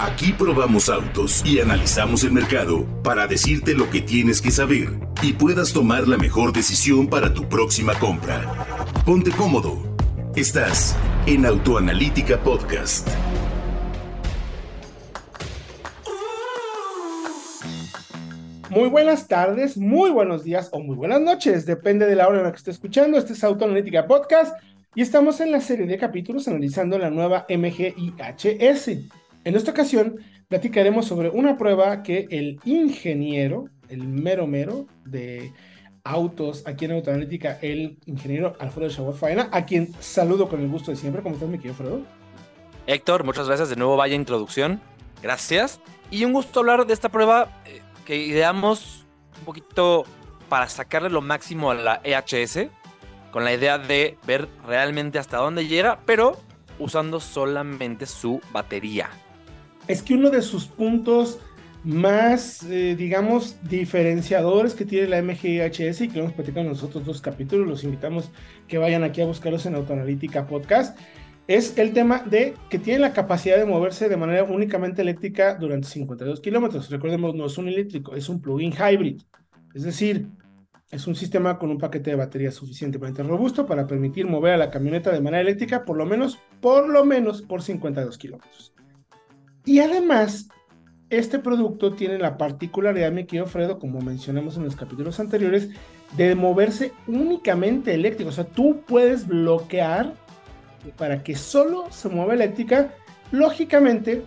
Aquí probamos autos y analizamos el mercado para decirte lo que tienes que saber y puedas tomar la mejor decisión para tu próxima compra. Ponte cómodo. Estás en Autoanalítica Podcast. Muy buenas tardes, muy buenos días o muy buenas noches, depende de la hora en la que esté escuchando. Este es Autoanalítica Podcast y estamos en la serie de capítulos analizando la nueva MGIHS. En esta ocasión platicaremos sobre una prueba que el ingeniero, el mero mero de autos aquí en Autoanalítica, el ingeniero Alfredo Chabot Faena, a quien saludo con el gusto de siempre. ¿Cómo estás, mi querido Alfredo? Héctor, muchas gracias. De nuevo, vaya introducción. Gracias. Y un gusto hablar de esta prueba eh, que ideamos un poquito para sacarle lo máximo a la EHS, con la idea de ver realmente hasta dónde llega, pero usando solamente su batería. Es que uno de sus puntos más, eh, digamos, diferenciadores que tiene la MGIHS y que hemos platicado en los otros dos capítulos, los invitamos que vayan aquí a buscarlos en Autoanalítica Podcast, es el tema de que tiene la capacidad de moverse de manera únicamente eléctrica durante 52 kilómetros. Recordemos, no es un eléctrico, es un plug-in hybrid. Es decir, es un sistema con un paquete de batería suficientemente robusto para permitir mover a la camioneta de manera eléctrica por lo menos, por lo menos por 52 kilómetros. Y además, este producto tiene la particularidad, mi querido Fredo, como mencionamos en los capítulos anteriores, de moverse únicamente eléctrico. O sea, tú puedes bloquear para que solo se mueva eléctrica, lógicamente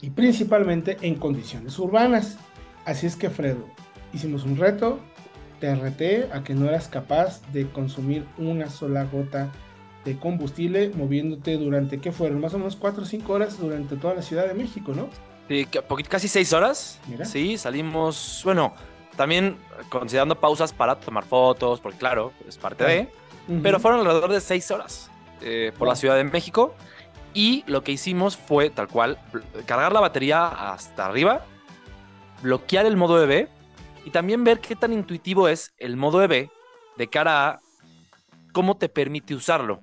y principalmente en condiciones urbanas. Así es que, Fredo, hicimos un reto, te reté a que no eras capaz de consumir una sola gota combustible moviéndote durante, ¿qué fueron? Más o menos 4 o 5 horas durante toda la Ciudad de México, ¿no? Sí, casi 6 horas. Sí, salimos, bueno, también considerando pausas para tomar fotos, porque claro, es parte de, pero fueron alrededor de 6 horas. Eh, por la Ciudad de México. Y lo que hicimos fue tal cual, cargar la batería hasta arriba, bloquear el modo EV y también ver qué tan intuitivo es el modo EV de cara a cómo te permite usarlo.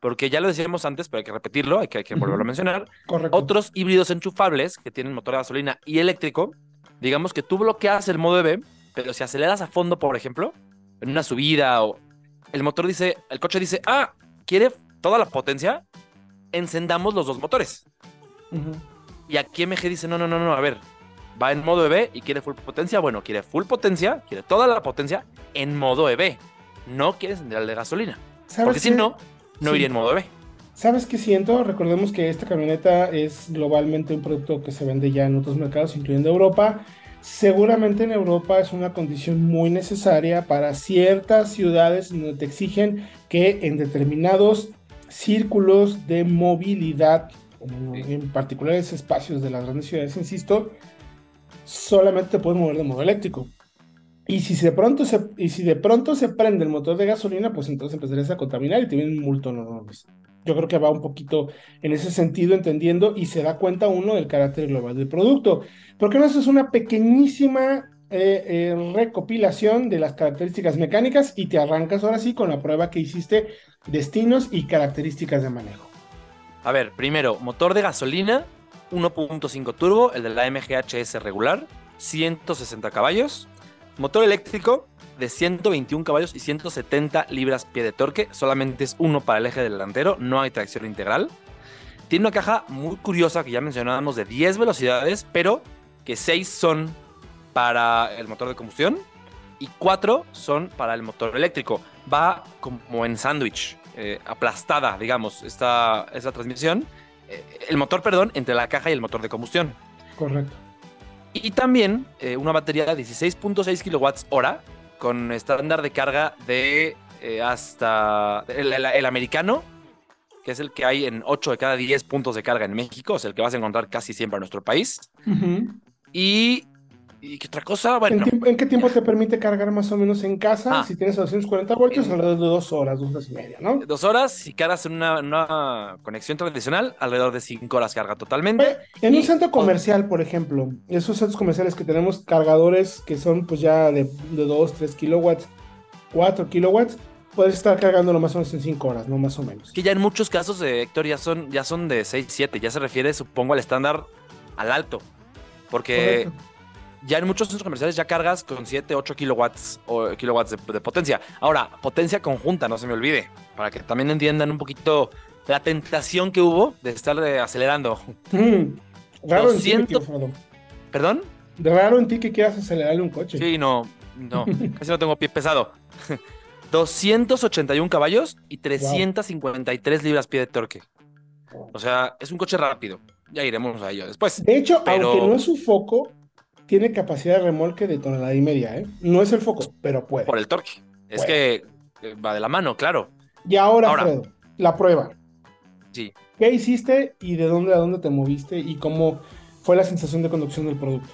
Porque ya lo decíamos antes, pero hay que repetirlo, hay que, hay que volverlo a mencionar. Otros híbridos enchufables que tienen motor de gasolina y eléctrico, digamos que tú bloqueas el modo EV, pero si aceleras a fondo, por ejemplo, en una subida o el motor dice, el coche dice, ah, quiere toda la potencia, encendamos los dos motores. Y aquí MG dice, no, no, no, no, a ver, va en modo EV y quiere full potencia. Bueno, quiere full potencia, quiere toda la potencia en modo EV. No quiere encender el de gasolina. Porque si no, no iría en modo EV. ¿Sabes qué siento? Recordemos que esta camioneta es globalmente un producto que se vende ya en otros mercados, incluyendo Europa. Seguramente en Europa es una condición muy necesaria para ciertas ciudades donde te exigen que en determinados círculos de movilidad, en particulares espacios de las grandes ciudades, insisto, solamente te puedes mover de modo eléctrico. Y si, de pronto se, de pronto se prende el motor de gasolina, pues entonces empezarías a contaminar y te vienen un multo enormes. Yo creo que va un poquito en ese sentido, entendiendo y se da cuenta uno del carácter global del producto. Porque no es una pequeñísima eh, eh, recopilación de las características mecánicas y te arrancas ahora sí con la prueba que hiciste, destinos y características de manejo. A ver, primero, motor de gasolina 1.5 turbo, el de la MGHS regular, 160 caballos. Motor eléctrico de 121 caballos y 170 libras pie de torque, solamente es uno para el eje delantero, no hay tracción integral. Tiene una caja muy curiosa que ya mencionábamos de 10 velocidades, pero que 6 son para el motor de combustión y cuatro son para el motor eléctrico. Va como en sándwich, eh, aplastada, digamos, esta, esta transmisión. Eh, el motor, perdón, entre la caja y el motor de combustión. Correcto. Y también eh, una batería de 16.6 kilowatts hora con estándar de carga de hasta el, americano, que es el que hay en 8 de cada 10 puntos de carga en México, es el que vas a encontrar casi siempre en nuestro país. Y ¿Y qué otra cosa? Bueno. ¿En, qué tiempo te permite cargar más o menos en casa? Ah. si tienes 240 voltios, alrededor de dos horas, dos horas y media, ¿no? Dos horas, si cargas en una, conexión tradicional, alrededor de cinco horas carga totalmente. En un centro comercial, por ejemplo, esos centros comerciales que tenemos cargadores que son pues ya de, de 2, 3 kilowatts, 4 kilowatts, puedes estar cargándolo más o menos en 5 horas, ¿no? Más o menos. Que ya en muchos casos, de Héctor, ya son, ya son de 6, 7, ya se refiere, supongo, al estándar al alto. Porque ya en muchos centros comerciales ya cargas con 7, 8 kilowatts, o kilowatts de, potencia. Ahora, potencia conjunta, no se me olvide, para que también entiendan un poquito la tentación que hubo de estar acelerando. Mm, raro en ti, ¿Perdón? De raro en ti que quieras acelerarle un coche. Sí, no, no, casi no tengo pie pesado. 281 caballos y 353 libras pie de torque. O sea, es un coche rápido. Ya iremos a ello después. De hecho, aunque no es su foco, tiene capacidad de remolque de tonelada y media, ¿eh? No es el foco, pero puede. Por el torque. Es que eh, va de la mano, claro. Y ahora, ahora la prueba. Sí. ¿Qué hiciste y de dónde a dónde te moviste y cómo fue la sensación de conducción del producto?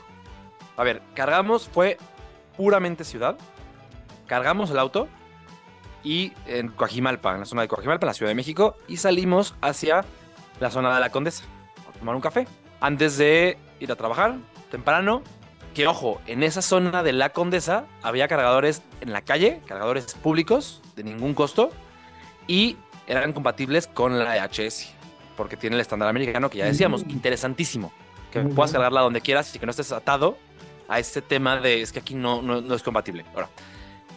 A ver, cargamos, fue puramente ciudad. Cargamos el auto y en Coajimalpa, en la zona de Coajimalpa, en la Ciudad de México, y salimos hacia la zona de la Condesa a tomar un café antes de ir a trabajar temprano. Que ojo, en esa zona de la Condesa había cargadores en la calle, cargadores públicos de ningún costo y eran compatibles con la EHS, porque tiene el estándar americano que ya decíamos, interesantísimo, que puedas cargarla donde quieras y que no estés atado a este tema de es que aquí no, no, es compatible. Ahora,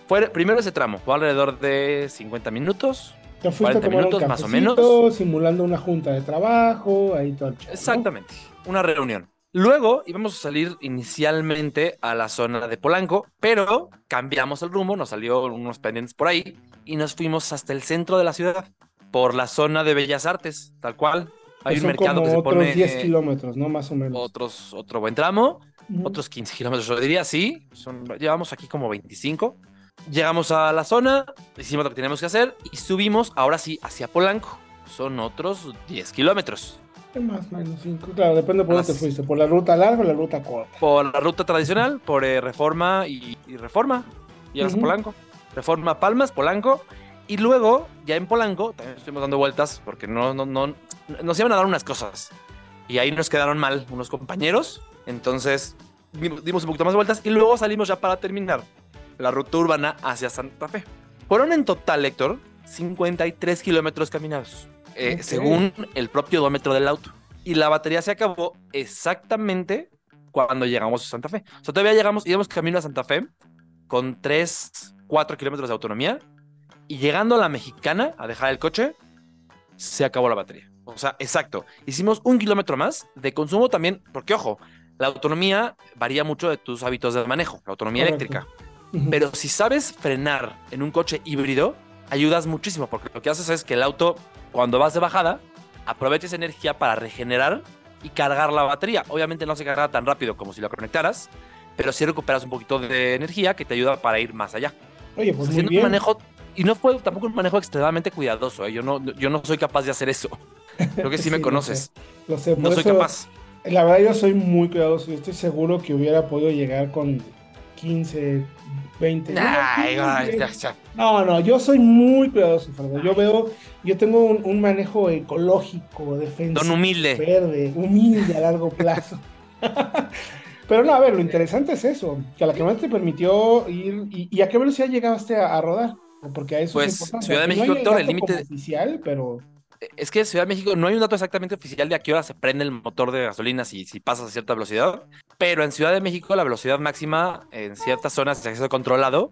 fue primero ese tramo, fue alrededor de 50 minutos. 40 minutos más o menos. Simulando una junta de trabajo, ahí todo. Exactamente, una reunión. Luego íbamos a salir inicialmente a la zona de Polanco, pero cambiamos el rumbo, nos salió unos pendientes por ahí y nos fuimos hasta el centro de la ciudad, por la zona de Bellas Artes, tal cual. Hay un mercado que se otros pone. 10 kilómetros, ¿no? Más o menos. Otros, otro buen tramo, otros 15 kilómetros, yo diría, sí. Son, llevamos aquí como 25. Llegamos a la zona, hicimos lo que teníamos que hacer y subimos, ahora sí, hacia Polanco. Son otros 10 kilómetros. Más o menos 5. Claro, depende por dónde te fuiste. ¿Por la ruta larga o la ruta corta? Por la ruta tradicional, por eh, Reforma y, Reforma. Y uh Polanco. Reforma Palmas, Polanco. Y luego, ya en Polanco, también estuvimos dando vueltas porque no, no, no, nos iban a dar unas cosas. Y ahí nos quedaron mal unos compañeros. Entonces, dimos un poquito más vueltas y luego salimos ya para terminar la ruta urbana hacia Santa Fe. Fueron en total, Héctor, 53 kilómetros caminados, eh, según el propio odómetro del auto. Y la batería se acabó exactamente cuando llegamos a Santa Fe. O sea, todavía llegamos, íbamos camino a Santa Fe con 3, 4 kilómetros de autonomía. Y llegando a la mexicana a dejar el coche, se acabó la batería. O sea, exacto. Hicimos un kilómetro más de consumo también, porque ojo, la autonomía varía mucho de tus hábitos de manejo, la autonomía eléctrica. Pero si sabes frenar en un coche híbrido, ayudas muchísimo, porque lo que haces es que el auto, cuando vas de bajada, aproveches energía para regenerar y cargar la batería. Obviamente no se carga tan rápido como si lo conectaras, pero sí recuperas un poquito de energía que te ayuda para ir más allá. Oye, pues muy bien. un manejo y no fue tampoco un manejo extremadamente cuidadoso. ¿eh? Yo no yo no soy capaz de hacer eso. Creo que sí, me conoces. Lo sé. no soy capaz. La verdad yo soy muy cuidadoso. Yo estoy seguro que hubiera podido llegar con 15, 20. no, no, yo soy muy cuidadoso, Yo veo, yo tengo un, manejo ecológico, defensivo. Don humilde. Verde, humilde a largo plazo. Pero no, a ver, lo interesante es eso, que a la que más te permitió ir, y, a qué velocidad llegaste a, rodar, porque a eso pues, es importante. Ciudad de México, el límite oficial, pero es que Ciudad de México no hay un dato exactamente oficial de a qué hora se prende el motor de gasolina si, si pasas a cierta velocidad, pero en Ciudad de México la velocidad máxima en ciertas zonas de acceso controlado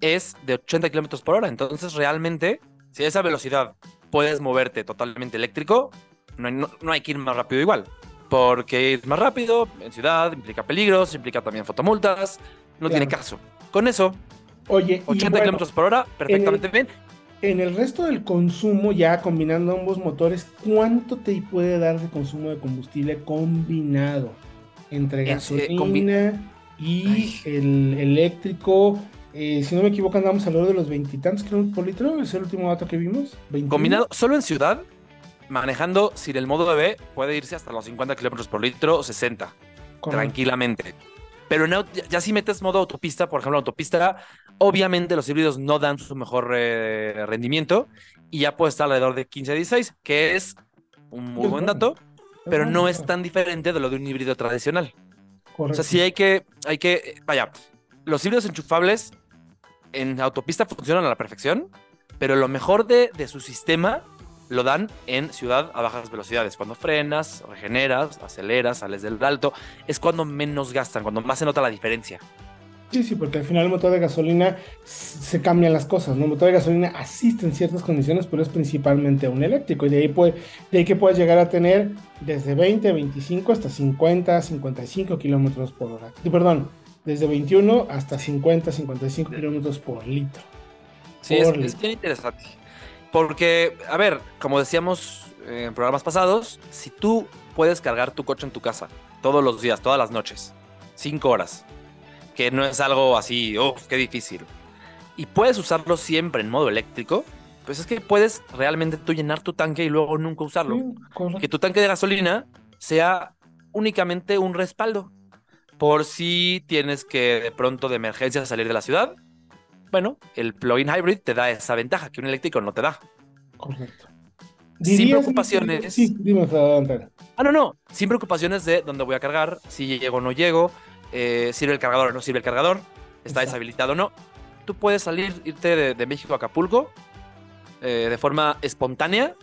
es de 80 kilómetros por hora. Entonces, realmente, si a esa velocidad puedes moverte totalmente eléctrico, no hay, no, hay que ir más rápido igual. Porque ir más rápido en ciudad implica peligros, implica también fotomultas, no tiene caso. Con eso, Oye, 80 kilómetros por hora, perfectamente bien. En el resto del consumo, ya combinando ambos motores, ¿cuánto te puede dar de consumo de combustible combinado? Entre eh, gasolina y el eléctrico. Eh, si no me equivoco, andamos alrededor de los veintitantos kilómetros por litro. Es el último dato que vimos. Combinado solo en ciudad, manejando sin el modo B, puede irse hasta los 50 kilómetros por litro o 60. Tranquilamente. Pero ya, si metes modo autopista, por ejemplo, autopista, obviamente los híbridos no dan su mejor eh, rendimiento y ya puede estar alrededor de 15 a 16, que es un muy buen dato, pero no es tan diferente de lo de un híbrido tradicional. O sea, sí hay que, hay que, vaya, los híbridos enchufables en autopista funcionan a la perfección, pero lo mejor de, de su sistema lo dan en ciudad a bajas velocidades. Cuando frenas, regeneras, aceleras, sales del alto, es cuando menos gastan, cuando más se nota la diferencia. Sí, sí, porque al final el motor de gasolina se cambian las cosas, ¿no? El motor de gasolina asiste en ciertas condiciones, pero es principalmente un eléctrico. Y de ahí, puede, de ahí que puedes llegar a tener desde 20, 25 hasta 50, 55 kilómetros por hora. Perdón, desde 21 hasta 50, 55 kilómetros por litro. Sí, es, es, bien interesante. Porque, a ver, como decíamos en programas pasados, si tú puedes cargar tu coche en tu casa todos los días, todas las noches, 5 horas, que no es algo así, uff, qué difícil. Y puedes usarlo siempre en modo eléctrico, pues es que puedes realmente tú llenar tu tanque y luego nunca usarlo. que tu tanque de gasolina sea únicamente un respaldo. Por si tienes que de pronto de emergencia salir de la ciudad. Bueno, el plug-in hybrid te da esa ventaja que un eléctrico no te da. Correcto. Sin preocupaciones. Sí, dime, Ah, no, no. Sin preocupaciones de dónde voy a cargar, si llego o no llego, eh, sirve el cargador o no sirve el cargador, está deshabilitado o no. Tú puedes salir, irte de, México a Acapulco eh, de forma espontánea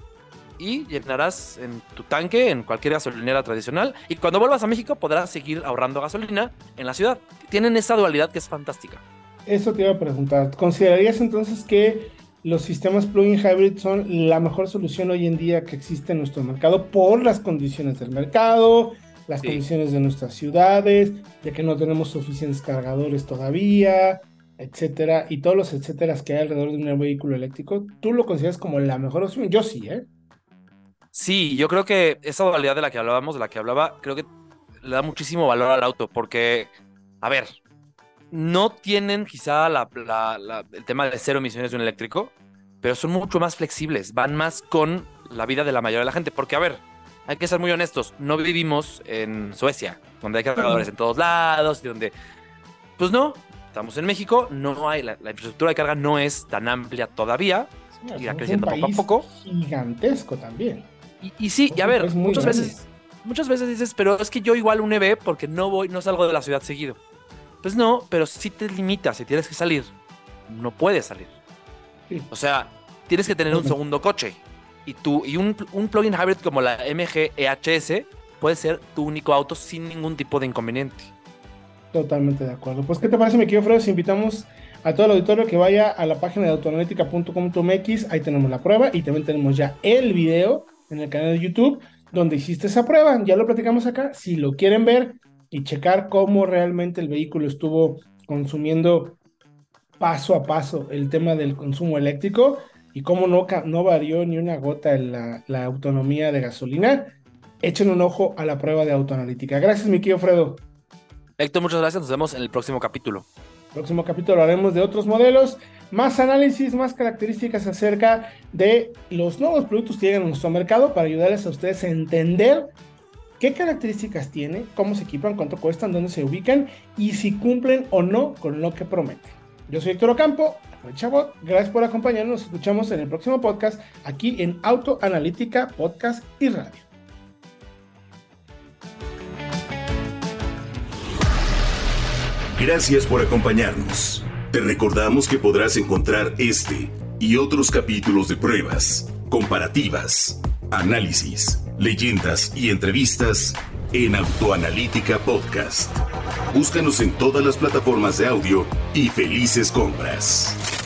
y llenarás en tu tanque en cualquier gasolinera tradicional. Y cuando vuelvas a México podrás seguir ahorrando gasolina en la ciudad. Tienen esa dualidad que es fantástica. Eso te iba a preguntar. ¿Considerarías entonces que los sistemas plug-in hybrid son la mejor solución hoy en día que existe en nuestro mercado por las condiciones del mercado, las condiciones de nuestras ciudades, de que no tenemos suficientes cargadores todavía, etcétera, y todos los etcéteras que hay alrededor de un vehículo eléctrico, ¿tú lo consideras como la mejor opción? Yo sí, ¿eh? Sí, yo creo que esa dualidad de la que hablábamos, de la que hablaba, creo que le da muchísimo valor al auto, porque, a ver, no tienen quizá el tema de cero emisiones de un eléctrico, pero son mucho más flexibles, van más con la vida de la mayoría de la gente, porque, a ver, hay que ser muy honestos, no vivimos en Suecia, donde hay cargadores en todos lados y donde, pues no, estamos en México, no hay, la, infraestructura de carga no es tan amplia todavía, irá creciendo poco a poco. Gigantesco también. Y, sí, y a ver, muchas veces, muchas veces dices, pero es que yo igual un EV porque no voy, no salgo de la ciudad seguido. Pues no, pero si te limitas, si tienes que salir, no puedes salir. O sea, tienes que tener un segundo coche y, tú, y un, un plugin hybrid como la MG EHS puede ser tu único auto sin ningún tipo de inconveniente. Totalmente de acuerdo. Pues, ¿qué te parece, mi querido Fredo? Si invitamos a todo el auditorio que vaya a la página de autoanalítica.com.mx, ahí tenemos la prueba y también tenemos ya el video en el canal de YouTube donde hiciste esa prueba. Ya lo platicamos acá. Si lo quieren ver y checar cómo realmente el vehículo estuvo consumiendo paso a paso el tema del consumo eléctrico, y cómo no, no varió ni una gota en la, autonomía de gasolina, echen un ojo a la prueba de autoanalítica. Gracias, mi querido Fredo. Héctor, muchas gracias. Nos vemos en el próximo capítulo. Próximo capítulo haremos de otros modelos, más análisis, más características acerca de los nuevos productos que llegan a nuestro mercado para ayudarles a ustedes a entender qué características tiene, cómo se equipan, cuánto cuestan, dónde se ubican y si cumplen o no con lo que prometen. Yo soy Héctor Ocampo Chabot. Gracias por acompañarnos. Nos escuchamos en el próximo podcast aquí en Auto Analítica, Podcast y Radio. Gracias por acompañarnos. Te recordamos que podrás encontrar este y otros capítulos de pruebas, comparativas, análisis, leyendas y entrevistas en Autoanalítica Podcast. Búscanos en todas las plataformas de audio y felices compras.